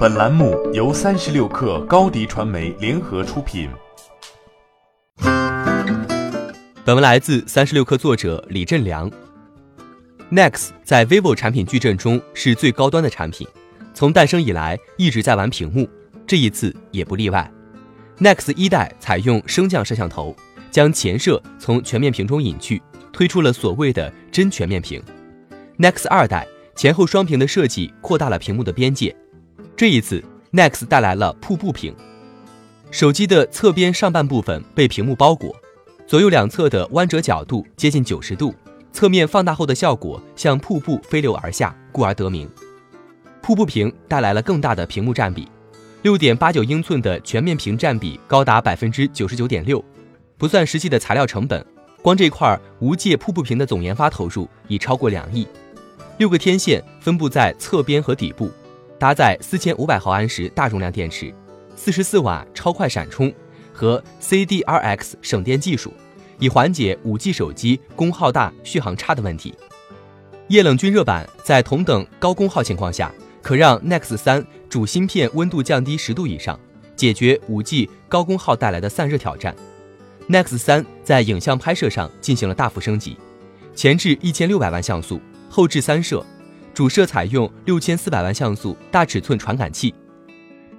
本栏目由三十六氪高低传媒联合出品。本文来自三十六氪作者李振良。Nex 在 vivo 产品矩阵中是最高端的产品，从诞生以来一直在玩屏幕，这一次也不例外。Nex 一代采用升降摄像头，将前摄从全面屏中隐去，推出了所谓的真全面屏。Nex 二代前后双屏的设计扩大了屏幕的边界。这一次，Nex 带来了瀑布屏，手机的侧边上半部分被屏幕包裹，左右两侧的弯折角度接近九十度，侧面放大后的效果像瀑布飞流而下，故而得名。瀑布屏带来了更大的屏幕占比，六点八九英寸的全面屏占比高达百分之九十九点六，不算实际的材料成本，光这块无界瀑布屏的总研发投入已超过两亿，六个天线分布在侧边和底部。搭载四千五百毫安时大容量电池，四十四瓦超快闪充和 CDRX 省电技术，以缓解五 G 手机功耗大、续航差的问题。液冷均热板在同等高功耗情况下，可让 Nex 三主芯片温度降低十度以上，解决五 G 高功耗带来的散热挑战。Nex 三在影像拍摄上进行了大幅升级，前置一千六百万像素，后置三摄。主摄采用六千四百万像素大尺寸传感器，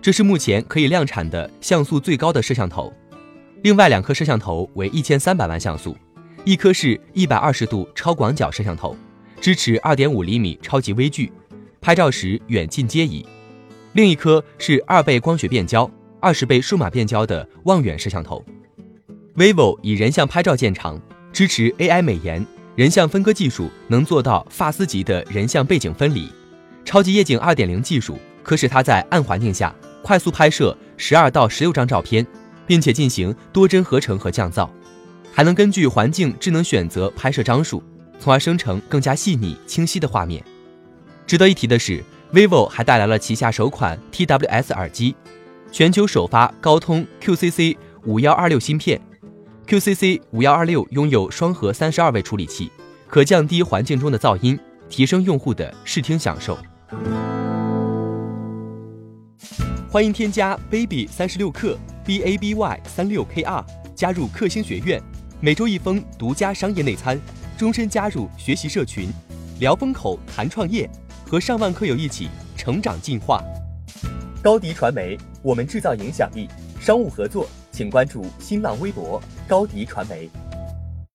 这是目前可以量产的像素最高的摄像头。另外两颗摄像头为一千三百万像素，一颗是一百二十度超广角摄像头，支持二点五厘米超级微距，拍照时远近皆宜；另一颗是二倍光学变焦、二十倍数码变焦的望远摄像头。vivo 以人像拍照见长，支持 AI 美颜。人像分割技术能做到发丝级的人像背景分离，超级夜景二点零技术可使它在暗环境下快速拍摄十二到十六张照片，并且进行多帧合成和降噪，还能根据环境智能选择拍摄张数，从而生成更加细腻清晰的画面。值得一提的是，vivo 还带来了旗下首款 TWS 耳机，全球首发高通 QCC 五幺二六芯片。QCC 五幺二六拥有双核三十二位处理器，可降低环境中的噪音，提升用户的视听享受。欢迎添加 baby 三十六克 b a b y 三六 k r 加入克星学院，每周一封独家商业内参，终身加入学习社群，聊风口谈创业，和上万课友一起成长进化。高迪传媒，我们制造影响力。商务合作。请关注新浪微博高迪传媒。